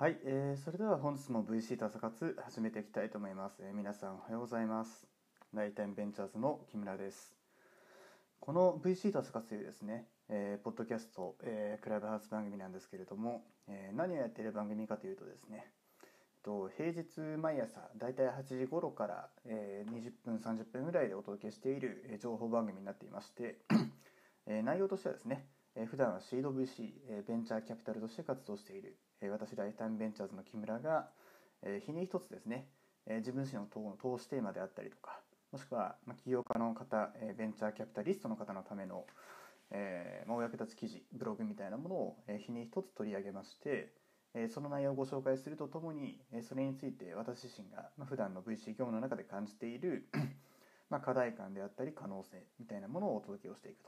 はい、えー、それでは本日も VC と朝活始めていきたいと思います、えー皆さんおはようございます。ライタイムベンチャーズの木村です。この VC と朝活というですね、えーポッドキャスト、えークラブハウス番組なんですけれども、えー何をやっている番組かというとですねえっと平日毎朝だいたい8時頃から、えー20分30分ぐらいでお届けしている、えー情報番組になっていまして、えー内容としてはですね、えー普段はシード VC、えーベンチャーキャピタルとして活動している、私ライタイムベンチャーズの木村が、日に一つですね、自分自身の投資テーマであったりとかもしくは、起業家の方、ベンチャーキャピタリストの方のための、お役立ち記事ブログみたいなものを、日に一つ取り上げまして、その内容をご紹介するとともに、それについて私自身が、ま、普段の VC 業務の中で感じている ま課題感であったり可能性みたいなものをお届けをしていく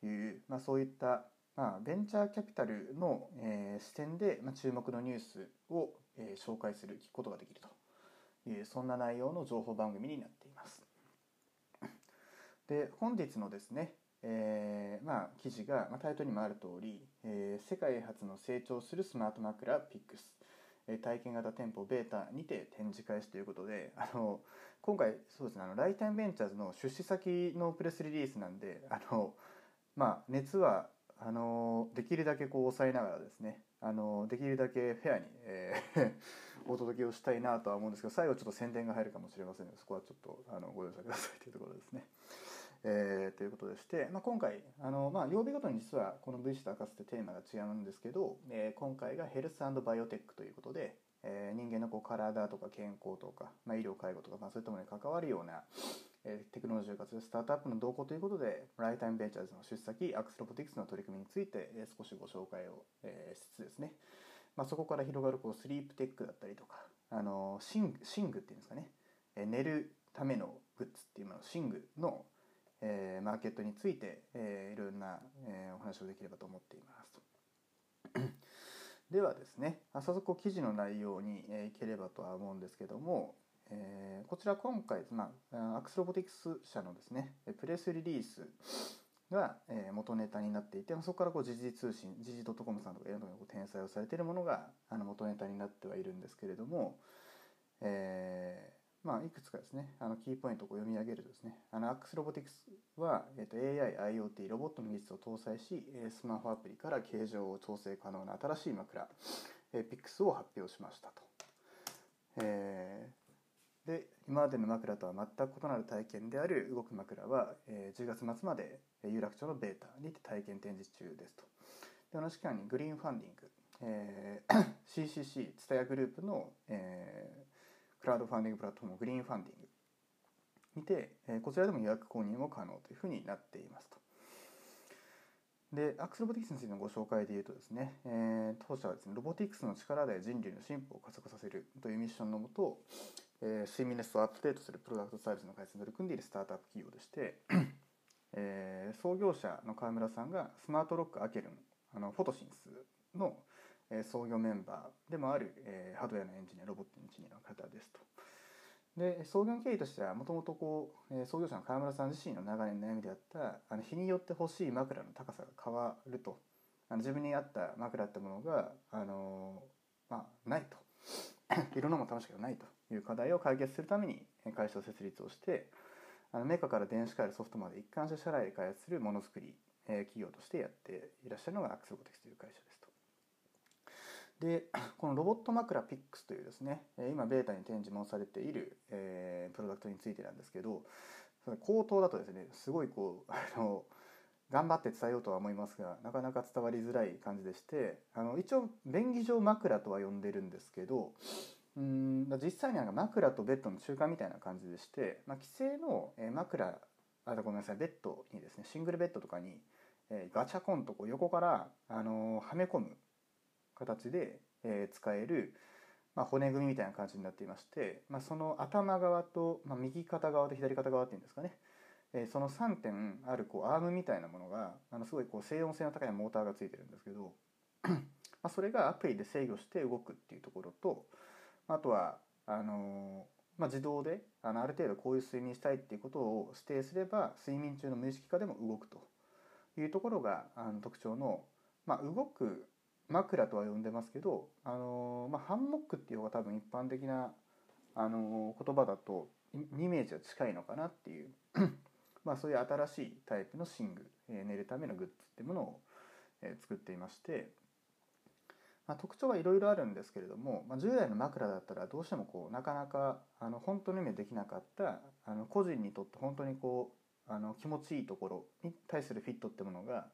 という、まあ、そういった、まあ、ベンチャーキャピタルの、えー視点で、まあ、注目のニュースを、えー紹介する聞くことができるというそんな内容の情報番組になっています。で本日のですね、えーまあ、記事が、まあ、タイトルにもある通り、えー世界初の成長するスマート枕ピックス、えー体験型店舗ベータにて展示開始ということであの今回そうですねあのライタイムベンチャーズの出資先のプレスリリースなんであの、まあ、熱はあのできるだけこう抑えながらですねあのできるだけフェアに、えー お届けをしたいなとは思うんですけど最後ちょっと宣伝が入るかもしれませんのでそこはちょっとあのご容赦くださいというところですね。えーということでして、まあ、今回あの、まあ、曜日ごとに実はこの VC と明かすってテーマが違うんですけど、えー今回がヘルスバイオテックということで、えー人間のこう体とか健康とか、まあ、医療介護とか、まあ、そういったものに関わるような、テクノロジーを活用スタートアップの動向ということでライタイムベンチャーズの出先アクスロボティクスの取り組みについて、えー少しご紹介を、えーしつつですね、まあ、そこから広がるこうスリープテックだったりとかあの寝具寝具っていうんですかね、えー寝るためのグッズっていうもの寝具の、えーマーケットについて、えーいろんな、えーお話をできればと思っています。ではですね早速こ記事の内容に、えーいければとは思うんですけども、えーこちら今回、まあ、アクスロボティクス社のですねプレスリリースが、えー元ネタになっていてそこからこう時事通信時事 .com さんとかいろんなとこにこう転載をされているものがあの元ネタになってはいるんですけれども、えーまあ、いくつかですねあのキーポイントを読み上げるとですねあのアクスロボティクスは、えー、と AI、IoT、ロボットの技術を搭載しスマホアプリから形状を調整可能な新しい枕、えー、ピックスを発表しましたと。えーで今までの枕とは全く異なる体験である動く枕は、えー10月末まで有楽町のベータにて体験展示中ですとで同じ期間にグリーンファンディング、えー CCC ツタヤグループの、えークラウドファンディングプラットフォームグリーンファンディングにて、えーこちらでも予約購入も可能というふうになっていますと。でアクスロボティクスについてのご紹介でいうとですね、えー当社はですねロボティクスの力で人類の進歩を加速させるというミッションのもと、えー睡眠レストをアップデートするプロダクトサービスの開発に取り組んでいるスタートアップ企業でして、えー創業者の川村さんがスマートロックアケルンあのフォトシンスの、えー創業メンバーでもある、えーハードウェアのエンジニアロボットエンジニアの方ですと。で創業経緯としてはもともとこう、創業者の川村さん自身の長年の悩みであったあの日によって欲しい枕の高さが変わるとあの自分に合った枕ってものが、あのまあ、ないと いろんなもの試したけどないという課題を解決するために会社を設立をしてあのメーカーから電子回路ソフトまで一貫して社内で開発するものづくり、え企業としてやっていらっしゃるのがアクセロボティクスという会社ですと。で このロボット枕ピックスというですね今ベータに展示もされている、えープロダクトについてなんですけどその口頭だとですねすごいこうあの頑張って伝えようとは思いますがなかなか伝わりづらい感じでしてあの一応便宜上枕とは呼んでるんですけどうん実際になんか枕とベッドの中間みたいな感じでして、まあ、既製の枕あごめんなさいベッドにですねシングルベッドとかに、えーガチャコンとこう横から、あのーはめ込む形で、えー使える、まあ、骨組みみたいな感じになっていまして、まあ、その頭側と、まあ、右肩側と左肩側っていうんですかね、えーその3点あるこうアームみたいなものがあのすごいこう静音性の高いモーターがついてるんですけど まあそれがアプリで制御して動くっていうところとあとはあのーまあ、自動であのある程度こういう睡眠したいっていうことを指定すれば睡眠中の無意識化でも動くというところがあの特徴の、まあ、動く枕とは呼んでますけど、あのまあ、ハンモックっていう方が多分一般的な、あの言葉だとイメージは近いのかなっていうまあそういう新しいタイプの寝具、えー、寝るためのグッズってものを、えー、作っていまして、まあ、特徴はいろいろあるんですけれども、まあ、従来の枕だったらどうしてもこうなかなかあの本当の意味できなかったあの個人にとって本当にこうあの気持ちいいところに対するフィットってものが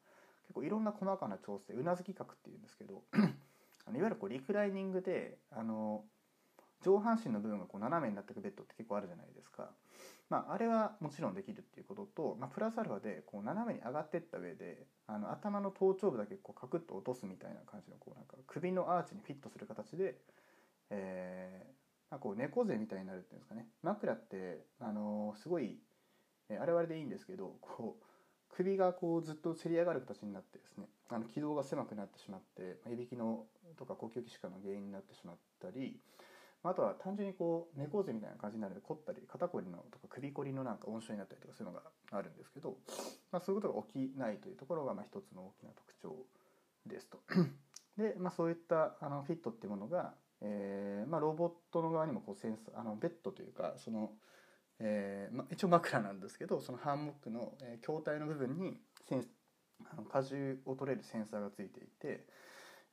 結構いろんな細かな調整うなずき角っていうんですけど あのいわゆるこうリクライニングであの上半身の部分がこう斜めになっていくベッドって結構あるじゃないですか。まあ、あれはもちろんできるっていうことと、まあ、プラスアルファでこう斜めに上がっていった上であの頭の頭頂部だけこうカクッと落とすみたいな感じのこうなんか首のアーチにフィットする形で、えーまあ、こう猫背みたいになるっていうんですかね枕ってあの、すごい、え、あれはあれでいいんですけどこう首がこうずっとせり上がる形になってですねあの軌道が狭くなってしまっていびきのとか呼吸器疾患の原因になってしまったりあとは単純にこう猫背みたいな感じになるので凝ったり肩こりのとか首こりのなんか温床になったりとかそういうのがあるんですけど、まあ、そういうことが起きないというところがまあ一つの大きな特徴ですと。で、まあ、そういったあのフィットっていうものが、えーまあ、ロボットの側にもこうセンスあのベッドというかその、えーまあ、一応枕なんですけどそのハンモックの、えー、筐体の部分にセンあの荷重を取れるセンサーがついていて、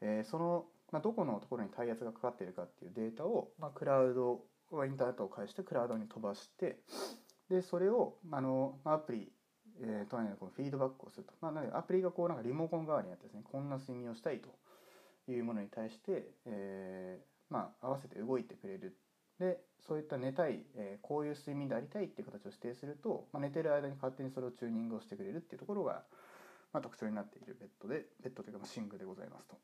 えー、そのまあ、どこのところに体圧がかかっているかっていうデータを、まあ、クラウドインターネットを介してクラウドに飛ばしてでそれをあのアプリ、えー、とこのフィードバックをすると、まあ、なのでアプリがこうなんかリモコン代わりにやってですねこんな睡眠をしたいというものに対して、えー、まあ、合わせて動いてくれるでそういった寝たい、えー、こういう睡眠でありたいっていう形を指定すると、まあ、寝てる間に勝手にそれをチューニングをしてくれるっていうところが、まあ、特徴になっているベッドでベッドというかまあ寝具でございますと。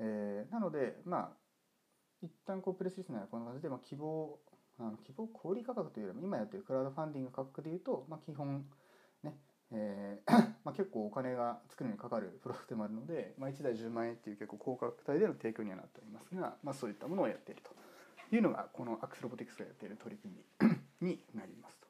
えー、なのでまあ一旦こうプレスリスナーはこんな感じで、まあ、希望あの希望小売価格というよりも今やってるクラウドファンディング価格でいうと、まあ、基本ねえー まあ、結構お金が作るのにかかるプロダクトでもあるので、まあ、1台10万円っていう結構高価格帯での提供にはなっておりますが、まあ、そういったものをやっているというのがこのアクスロボティクスがやっている取り組み になりますと。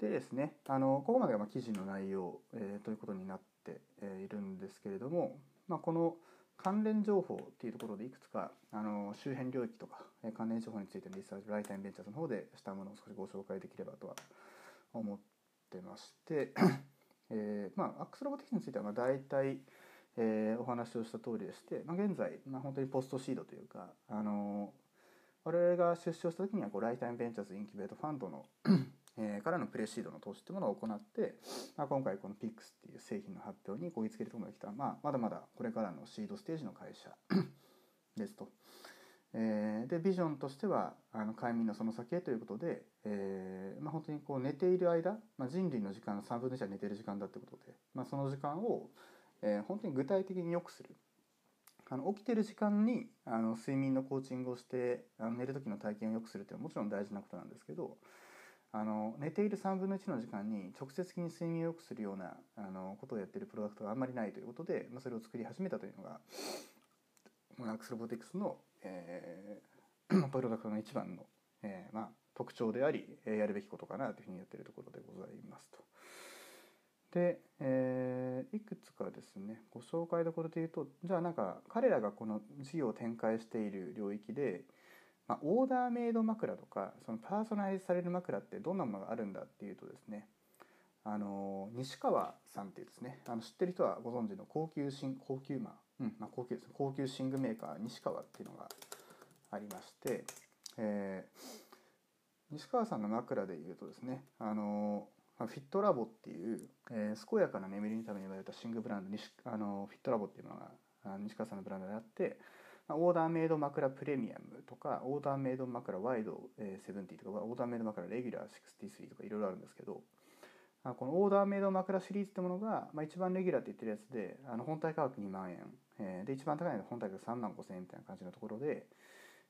でですねあのここまでがまあ記事の内容、えー、ということになっているんですけれども、まあ、この関連情報っていうところでいくつかあの周辺領域とか関連情報についてのリサーチライターイムベンチャーズの方でしたものを少しご紹介できればとは思ってまして、えー、まあアックスロボティクスについてはまあ大体、えー、お話をした通りでして、まあ、現在、まあ、本当にポストシードというかあの我々が出資をした時にはこうライターイムベンチャーズインキュベートファンドの、からのプレシードの投資というものを行って、まあ、今回この PIX っていう製品の発表にこぎつけるところまで来た、まあ、まだまだこれからのシードステージの会社 ですと。えー、でビジョンとしてはあの快眠のその先へということで、えーまあ、本当にこう寝ている間、まあ、人類の時間の3分の1は寝ている時間だってことで、まあ、その時間を、えー、本当に具体的に良くするあの起きてる時間にあの睡眠のコーチングをしてあの寝る時の体験を良くするっていうのはもちろん大事なことなんですけどあの寝ている3分の1の時間に直接的に睡眠を良くするようなあのことをやってるプロダクトがあんまりないということで、まあ、それを作り始めたというのがアクスロボティクスの、えー、プロダクトの一番の、えーまあ、特徴でありえやるべきことかなというふうにやっているところでございますと。で、えー、いくつかですねご紹介どころで言うとじゃあなんか彼らがこの事業を展開している領域でまあ、オーダーメイド枕とかそのパーソナライズされる枕ってどんなものがあるんだっていうとですねあの西川さんっていうですねあの知ってる人はご存知の高級寝高級まあ、うんまあ、高級ですね高級寝具メーカー西川っていうのがありまして、えー、西川さんの枕でいうとですねあのフィットラボっていう、えー、健やかな眠りのために言われた寝具ブランド西あのフィットラボっていうのが西川さんのブランドであってオーダーメイド枕プレミアムとかオーダーメイド枕ワイド70とかオーダーメイド枕レギュラー63とかいろいろあるんですけどこのオーダーメイド枕シリーズってものが、まあ、一番レギュラーって言ってるやつであの本体価格2万円、えー、で一番高いのが本体価格3万5千円みたいな感じのところで、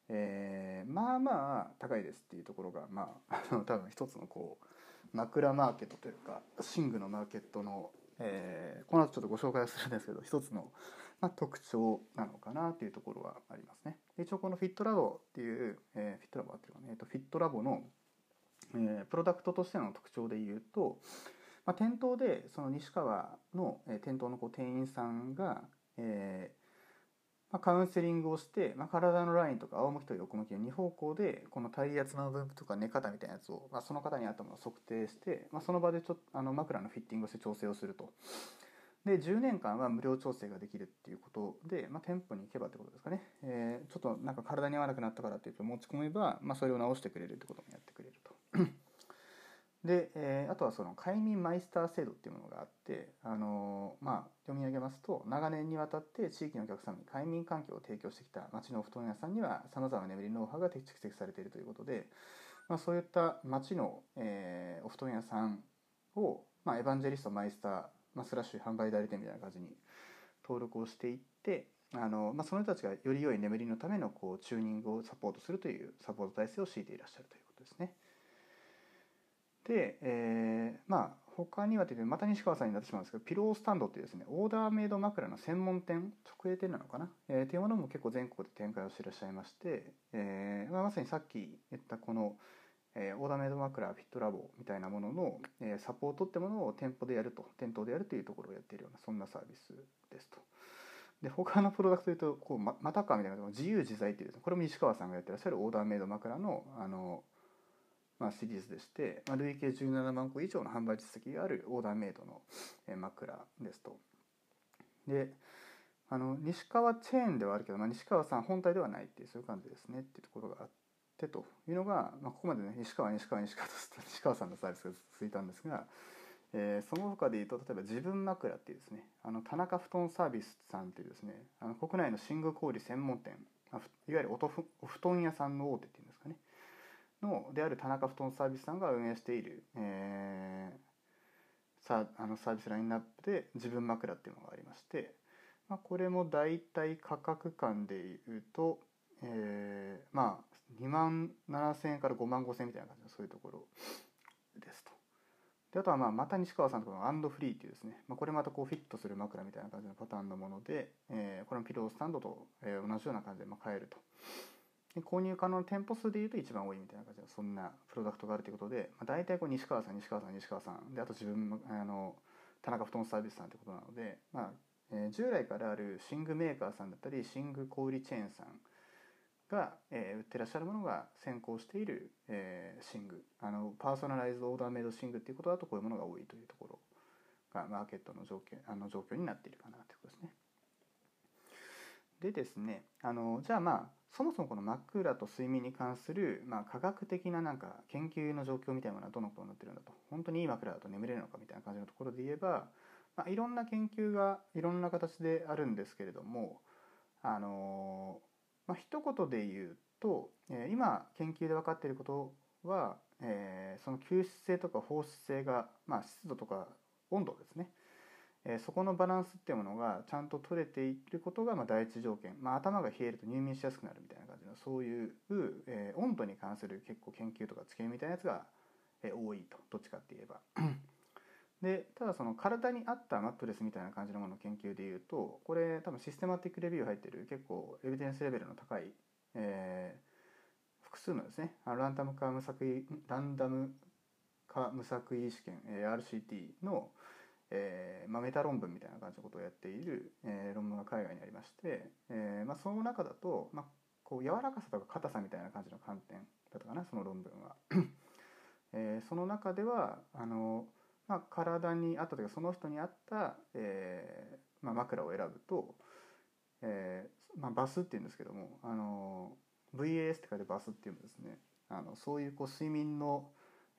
えー、まあまあ高いですっていうところがまあ 多分一つのこう枕マーケットというか寝具のマーケットの、えー、この後ちょっとご紹介するんですけど一つのまあ、特徴なのかなというところはありますね。一応このフィットラボっていう、えー、フィットラボっていうかね、えー、とフィットラボの、えー、プロダクトとしての特徴で言うと、まあ、店頭でその西川の、えー、店頭のこう店員さんが、えーま、カウンセリングをして、まあ、体のラインとか仰向きと横向きの2方向でこの体圧の分布とか寝方みたいなやつを、まあ、その方に合ったものを測定して、まあ、その場でちょあの枕のフィッティングをして調整をすると。で10年間は無料調整ができるっていうことで、まあ、店舗に行けばってことですかね、えー、ちょっとなんか体に合わなくなったからっていうと持ち込めば、まあ、それを直してくれるってこともやってくれると。で、えー、あとはその快眠マイスター制度っていうものがあって、あのー、まあ、読み上げますと長年にわたって地域のお客様に快眠環境を提供してきた町のお布団屋さんにはさまざまな眠りノウハウが蓄積されているということで、まあ、そういった町の、えー、お布団屋さんを、まあ、エヴァンジェリストマイスター、まあ、スラッシュ販売代理店みたいな感じに登録をしていってあの、まあ、その人たちがより良い眠りのためのこうチューニングをサポートするというサポート体制を敷いていらっしゃるということですね。で、えー、まあ他にはというとまた西川さんになってしまうんですけどピロースタンドっていうですねオーダーメイド枕の専門店直営店なのかな、えー、っていうものも結構全国で展開をしていらっしゃいまして、えーまあ、まさにさっき言ったこの、えー、オーダーメイド枕フィットラボみたいなものの、えー、サポートってものを店舗でやると店頭でやるというところをやっているようなそんなサービスですと。で他のプロダクトというとこうままたかみたいな自由自在っていうです、これも西川さんがやってらっしゃるオーダーメイド枕のあのまあ、シリーズでして、まあ、累計17万個以上の販売実績があるオーダーメイドの枕ですと。であの西川チェーンではあるけど、まあ、西川さん本体ではないっていうそういう感じですねっていうところがあっててというのが、まあ、ここまでね西川西川西川と 西川さんのサービスが続いたんですが、えー、その他で言うと例えば自分枕っていうですねあの田中布団サービスさんっていうですねあの国内の寝具小売専門店いわゆるおとふお布団屋さんの大手っていうんですかねのである田中布団サービスさんが運営している、えー、さあのサービスラインナップで自分枕っていうのがありまして、まあ、これも大体価格間でいうと、えー、まあ2万7000円から5万5000円みたいな感じのそういうところですと。であとはまあまた西川さんとこのアンドフリーっていうですね、まあ、これまたこうフィットする枕みたいな感じのパターンのもので、えー、これもピロースタンドと、えー、同じような感じでまあ買えるとで。購入可能な店舗数でいうと一番多いみたいな感じでそんなプロダクトがあるということで、まあ、大体こう西川さん西川さん西川さんであと自分あの田中布団サービスさんということなので、まあえー、従来からある寝具メーカーさんだったり寝具小売チェーンさんが、えー、売ってらっしゃるものが先行している、えー、寝具あのパーソナライズオーダーメイド寝具っていうことだとこういうものが多いというところがマーケットの状況あの状況になっているかなということですね。でですねあのじゃあまあそもそもこの枕と睡眠に関する、まあ、科学的ななんか研究の状況みたいなものはどのことになってるんだと本当にいい枕だと眠れるのかみたいな感じのところで言えば、まあ、いろんな研究がいろんな形であるんですけれどもあのまあ一言で言うと、えー、今研究で分かっていることは、えー、その吸湿性とか放湿性が、まあ、湿度とか温度ですね。えそこのバランスっていうものがちゃんと取れていることがま第一条件、まあ、頭が冷えると入眠しやすくなるみたいな感じのそういう、え温度に関する結構研究とか知見みたいなやつが、え多いと。どっちかって言えば。でただその体に合ったマットレスみたいな感じのものの研究でいうとこれ多分システマティックレビュー入ってる結構エビデンスレベルの高い、えー、複数のですねランダム化無作為ランダム化無作為試験、え RCT の、えーまあ、メタ論文みたいな感じのことをやっている、えー、論文が海外にありまして、えーまあ、その中だと、まあ、こう柔らかさとか硬さみたいな感じの観点だったかなその論文は。えー、その中ではあの、まあ、体に合ったというかその人に合った、えーまあ、枕を選ぶと、えーまあ、バスっていうんですけどもあの VAS って書いてバスっていうんですね。あのそういうこう睡眠の、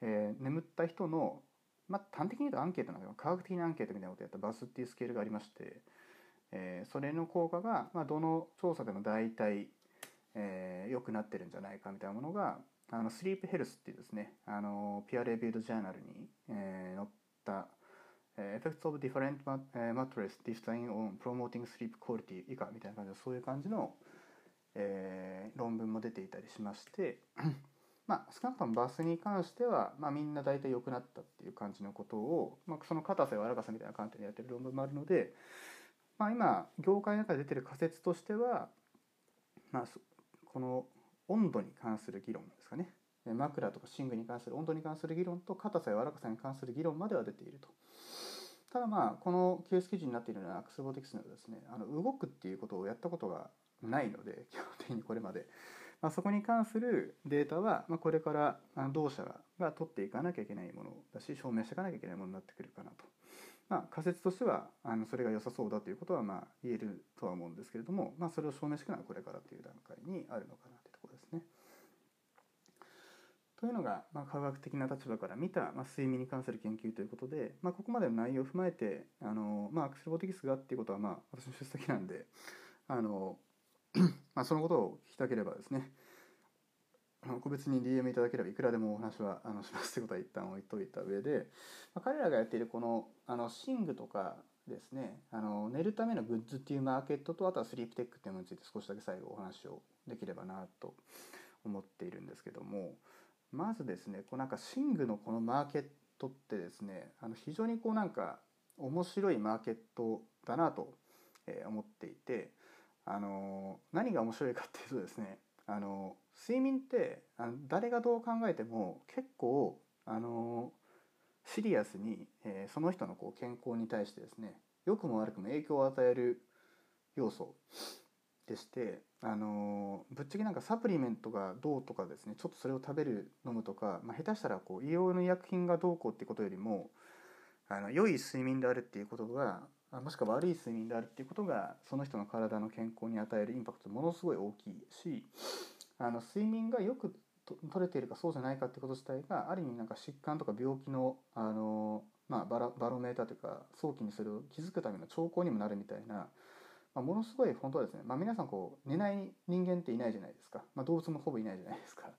えー、眠った人のまあ、端的に言うとアンケートなんだけど科学的なアンケートみたいなことをやったバスっていうスケールがありまして、えー、それの効果が、まあ、どの調査でも大体良、えー、くなってるんじゃないかみたいなものがあのスリープヘルスっていうですねあのピアレビュードジャーナルに、えー、載った「Effects of Different Mattress Design on Promoting Sleep Quality」以下みたいな感じでそういう感じの、えー、論文も出ていたりしまして まあ、少なくともバスに関しては、まあ、みんな大体良くなったっていう感じのことを、まあ、その硬さや柔らかさみたいな観点でやってる論文もあるので、まあ、今業界の中で出てる仮説としては、まあ、この温度に関する議論ですかね。枕とか寝具に関する温度に関する議論と硬さや柔らかさに関する議論までは出ていると。ただまあこの QS 記事になっているようなアクスボティクスなどですねあの動くっていうことをやったことがないので基本的にこれまで、まあ、そこに関するデータは、まあ、これから同社が取っていかなきゃいけないものだし証明していかなきゃいけないものになってくるかなと。まあ、仮説としてはあのそれが良さそうだということはまあ言えるとは思うんですけれども、まあ、それを証明していくのはこれからという段階にあるのかなというところですね。というのが、まあ、科学的な立場から見た、まあ、睡眠に関する研究ということで、まあ、ここまでの内容を踏まえてあの、まあ、アクセルボティクスがっていうことは、まあ、私の出席なんであの、まあ、そのことを聞きたければですね個別に DM いただければいくらでもお話はあのしますということは一旦置いといた上で、まあ、彼らがやっているこのあの寝具とかですねあの寝るためのグッズっていうマーケットとあとはスリープテックっていうものについて少しだけ最後お話をできればなと思っているんですけどもまずですねこうなんか寝具のこのマーケットってですねあの非常にこうなんか面白いマーケットだなと思っていてあの何が面白いかっていうとですねあの睡眠ってあの誰がどう考えても結構あのシリアスに、えー、その人のこう健康に対してですね良くも悪くも影響を与える要素でしてあのぶっちゃけなんかサプリメントがどうとかですねちょっとそれを食べる飲むとか、まあ、下手したらこう医療の医薬品がどうこうってことよりもあの良い睡眠であるっていうことがもしくは悪い睡眠であるっていうことがその人の体の健康に与えるインパクトものすごい大きいしあの睡眠がよく取れているかそうじゃないかってこと自体がある意味なんか疾患とか病気のあの、まあ、バラバロメーターというか早期にそれを気づくための兆候にもなるみたいなまあ、ものすごい本当はですね、まあ、皆さんこう寝ない人間っていないじゃないですか、まあ、動物もほぼいないじゃないですか。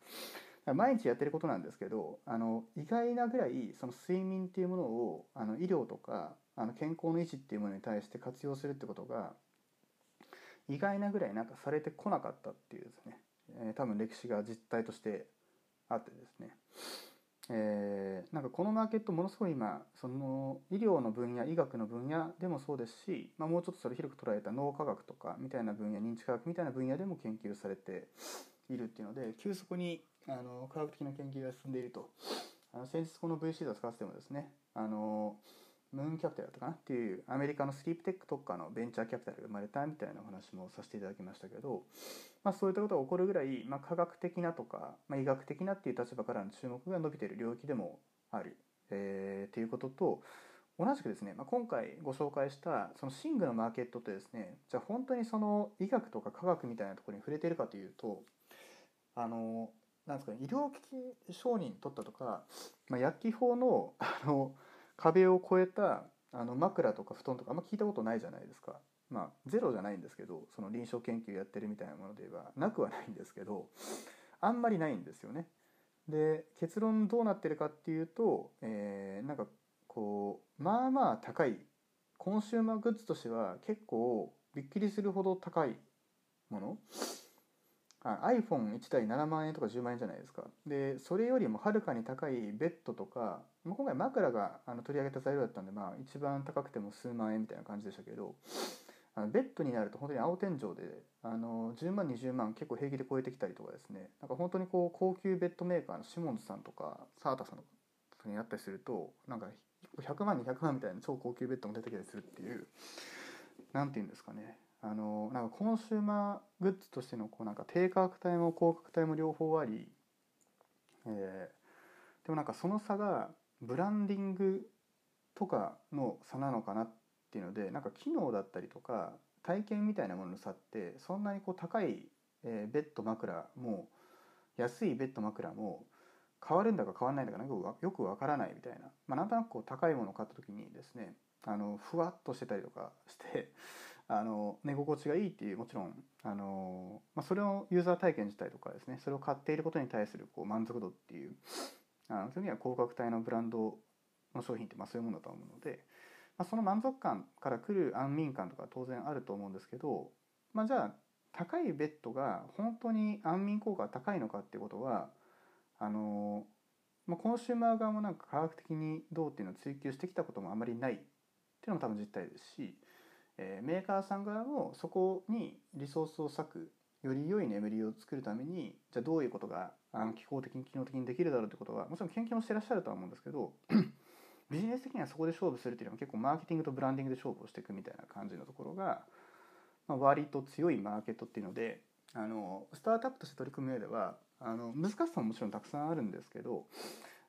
毎日やってることなんですけどあの意外なぐらいその睡眠っていうものをあの医療とかあの健康の維持っていうものに対して活用するってことが意外なぐらいなんかされてこなかったっていうですね、えー、多分歴史が実態としてあってですね。えー、なんかこのマーケットものすごい今その医療の分野医学の分野でもそうですし、まあ、もうちょっとそれ広く捉えた脳科学とかみたいな分野認知科学みたいな分野でも研究されているっていうので急速にあの科学的な研究が進んでいると。あの先日この VC を使わせてもですねあのムーンキャピタルだったかなっていうアメリカのスリープテック特化のベンチャーキャピタルが生まれたみたいなお話もさせていただきましたけど、まあ、そういったことが起こるぐらい、まあ、科学的なとか、まあ、医学的なっていう立場からの注目が伸びている領域でもある、え、っていうことと同じくですね、まあ、今回ご紹介したその寝具のマーケットってですねじゃあ本当にその医学とか科学みたいなところに触れているかというとあのなんですかね医療機器承認取ったとか、まあ、薬機法のあの壁を越えたあの枕とか布団とかあんま聞いたことないじゃないですか。まあゼロじゃないんですけどその臨床研究やってるみたいなものではなくはないんですけどあんまりないんですよね。で結論どうなってるかっていうと、えー、なんかこうまあまあ高いコンシューマーグッズとしては結構びっくりするほど高いもの iPhone1 台7万円とか10万円じゃないですか。でそれよりもはるかに高いベッドとか今回枕があの取り上げた材料だったんで、まあ、一番高くても数万円みたいな感じでしたけどあのベッドになると本当に青天井であの10万20万結構平気で超えてきたりとかですね。なんか本当にこう高級ベッドメーカーのシモンズさんとかサータさんとかにあったりするとなんか100万200万みたいな超高級ベッドも出てきたりするっていう何て言うんですかね。あのなんかコンシューマーグッズとしてのこうなんか低価格帯も高価格帯も両方あり、えー、でもなんかその差がブランディングとかの差なのかなっていうのでなんか機能だったりとか体験みたいなものの差ってそんなにこう高い、えー、ベッド枕も安いベッド枕も変わるんだか変わらないんだかよくわからないみたいな、まあ、なんとなくこう高いものを買った時にですねあのふわっとしてたりとかしてあの寝心地がいいっていうもちろんあの、まあ、それをユーザー体験自体とかですねそれを買っていることに対するこう満足度っていうあのそういう意味では高額帯のブランドの商品ってまあそういうものだと思うので、まあ、その満足感から来る安眠感とか当然あると思うんですけど、まあ、じゃあ高いベッドが本当に安眠効果が高いのかっていうことはあの、まあ、コンシューマー側もなんか科学的にどうっていうのを追求してきたこともあまりないっていうのも多分実態ですしえー、メーカーさん側もそこにリソースを割くより良い眠りを作るためにじゃあどういうことがあの機構的に機能的にできるだろうってことはもちろん研究もしてらっしゃるとは思うんですけど ビジネス的にはそこで勝負するっていうのは結構マーケティングとブランディングで勝負をしていくみたいな感じのところが、まあ、割と強いマーケットっていうのであのスタートアップとして取り組む上ではあの難しさももちろんたくさんあるんですけど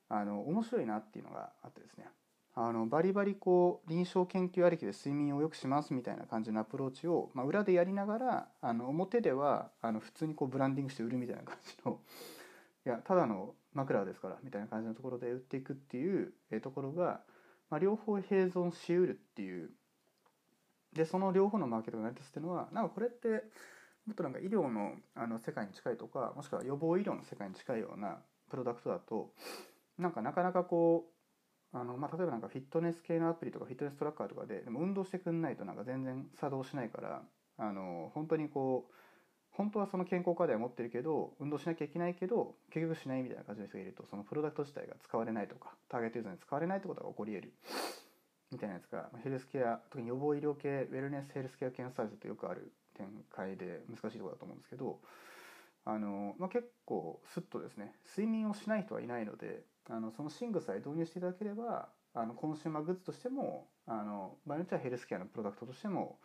あの面白いなっていうのがあってですねあのバリバリこう臨床研究ありきで睡眠を良くしますみたいな感じのアプローチを、まあ、裏でやりながらあの表ではあの普通にこうブランディングして売るみたいな感じの いやただの枕ですからみたいな感じのところで売っていくっていうところが、まあ、両方併存しうるっていう。でその両方のマーケットが成り立つっていうのはなんかこれってもっとなんか医療のあの世界に近いとかもしくは予防医療の世界に近いようなプロダクトだとなんかなかなかこうあの、まあ、例えばなんかフィットネス系のアプリとかフィットネストラッカーとかででも運動してくんないとなんか全然作動しないからあの本当にこう本当はその健康課題を持ってるけど運動しなきゃいけないけど結局しないみたいな感じの人がいるとそのプロダクト自体が使われないとかターゲットユーザーに使われないってことが起こり得る。みたいなやつがヘルスケア特に予防医療系ウェルネスヘルスケア系のサービスとよくある展開で難しいとこだと思うんですけどあの、まあ、結構スッとですね睡眠をしない人はいないのであのその寝具さえ導入していただければあのコンシューマーグッズとしてもあの場合によってはヘルスケアのプロダクトとしても、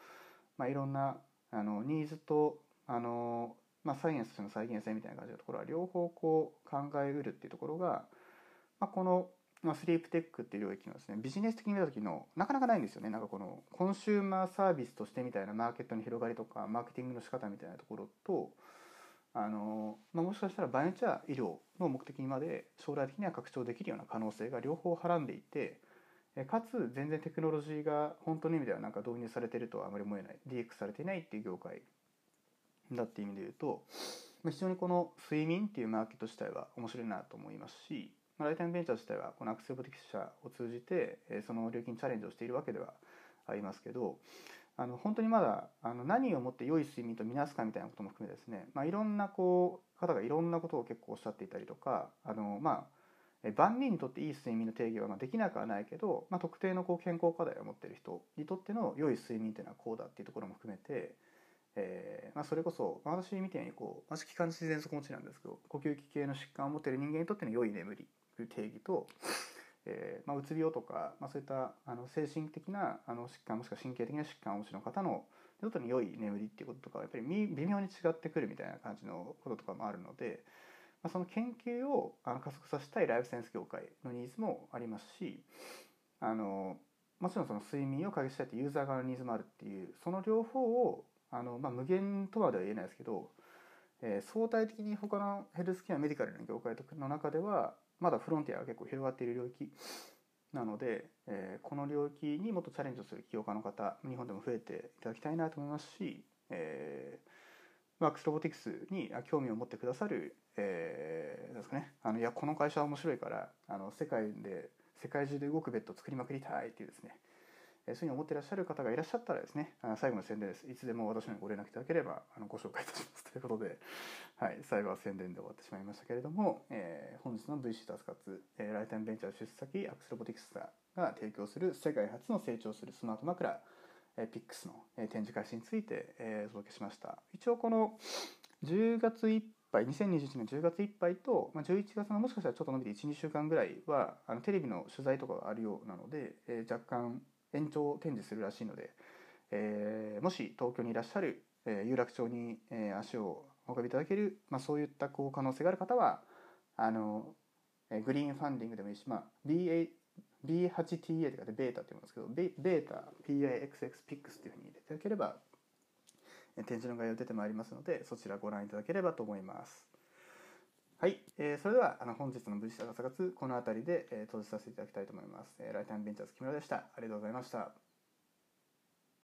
まあ、いろんなあのニーズとあの、まあ、サイエンスとしての再現性みたいな感じのところは両方こう考えうるっていうところが、まあ、この、まあ、スリープテックっていう領域のですねビジネス的に見た時のなかなかないんですよね。なんかこのコンシューマーサービスとしてみたいなマーケットの広がりとかマーケティングの仕方みたいなところとあの、まあ、もしかしたら場合によっては医療の目的にまで将来的には拡張できるような可能性が両方はらんでいてかつ全然テクノロジーが本当の意味ではなんか導入されてるとはあまり思えない。DX されていないっていう業界だっていう意味で言うと非常にこの睡眠っていうマーケット自体は面白いなと思いますしライタイムベンチャー自体はこのアクセルボティクス社を通じてその領域にチャレンジをしているわけではありますけどあの本当にまだあの何をもって良い睡眠とみなすかみたいなことも含めですね、まあ、いろんなこう方がいろんなことを結構おっしゃっていたりとかあのまあ万人にとっていい睡眠の定義はまあできなくはないけど、まあ、特定のこう健康課題を持っている人にとっての良い睡眠というのはこうだっていうところも含めて、えーまあ、それこそ私みたいにこう私気管支喘息持ちなんですけど呼吸器系の疾患を持っている人間にとっての良い眠りという定義とえーまあ、うつ病とか、まあ、そういったあの精神的なあの疾患もしくは神経的な疾患をお持ちの方のちょっと良い眠りっていうこととかはやっぱり微妙に違ってくるみたいな感じのこととかもあるので、まあ、その研究をあの加速させたいライフセンス業界のニーズもありますしあのもちろんその睡眠を解決したいってユーザー側のニーズもあるっていうその両方をあの、まあ、無限とまでは言えないですけど、えー、相対的に他のヘルスケアメディカルの業界の中ではまだフロンティアが結構広がっている領域なので、えー、この領域にもっとチャレンジをする起業家の方日本でも増えていただきたいなと思いますし、えー、ワークスロボティクスに興味を持ってくださる、えー、ですかねあのいやこの会社は面白いからあの世界で世界中で動くベッドを作りまくりたいっていうですねそういうふうに思っていらっしゃる方がいらっしゃったらですね、最後の宣伝です。いつでも私にご連絡いただければあのご紹介いたします。ということで、はい、最後は宣伝で終わってしまいましたけれども、えー、本日の VC 脱活、えー、ライフタイムベンチャー出資先アクスロボティクスが提供する世界初の成長するスマート枕、えー、ピックスの、えー、展示開始について、えー、お届けしました。一応この10月いっぱい2021年10月いっぱいと、まあ、11月のもしかしたらちょっと伸びて12週間ぐらいはあのテレビの取材とかがあるようなので、えー、若干延長展示するらしいので、えー、もし東京にいらっしゃる、えー、有楽町に、えー、足をお運びいただける、まあ、そういったこう可能性がある方はあの、えー、グリーンファンディングでもいいし、まあ、BA B8TA というかでベータって言うんですけどベベータ PIXXPIX っていうふうに入れていただければ展示の概要出てまいりますのでそちらご覧いただければと思います。はい、えー、それではあの本日の無事朝活この辺りで、えー、閉じさせていただきたいと思います。えー、ライターベンチャーズ木村でした。ありがとうございました。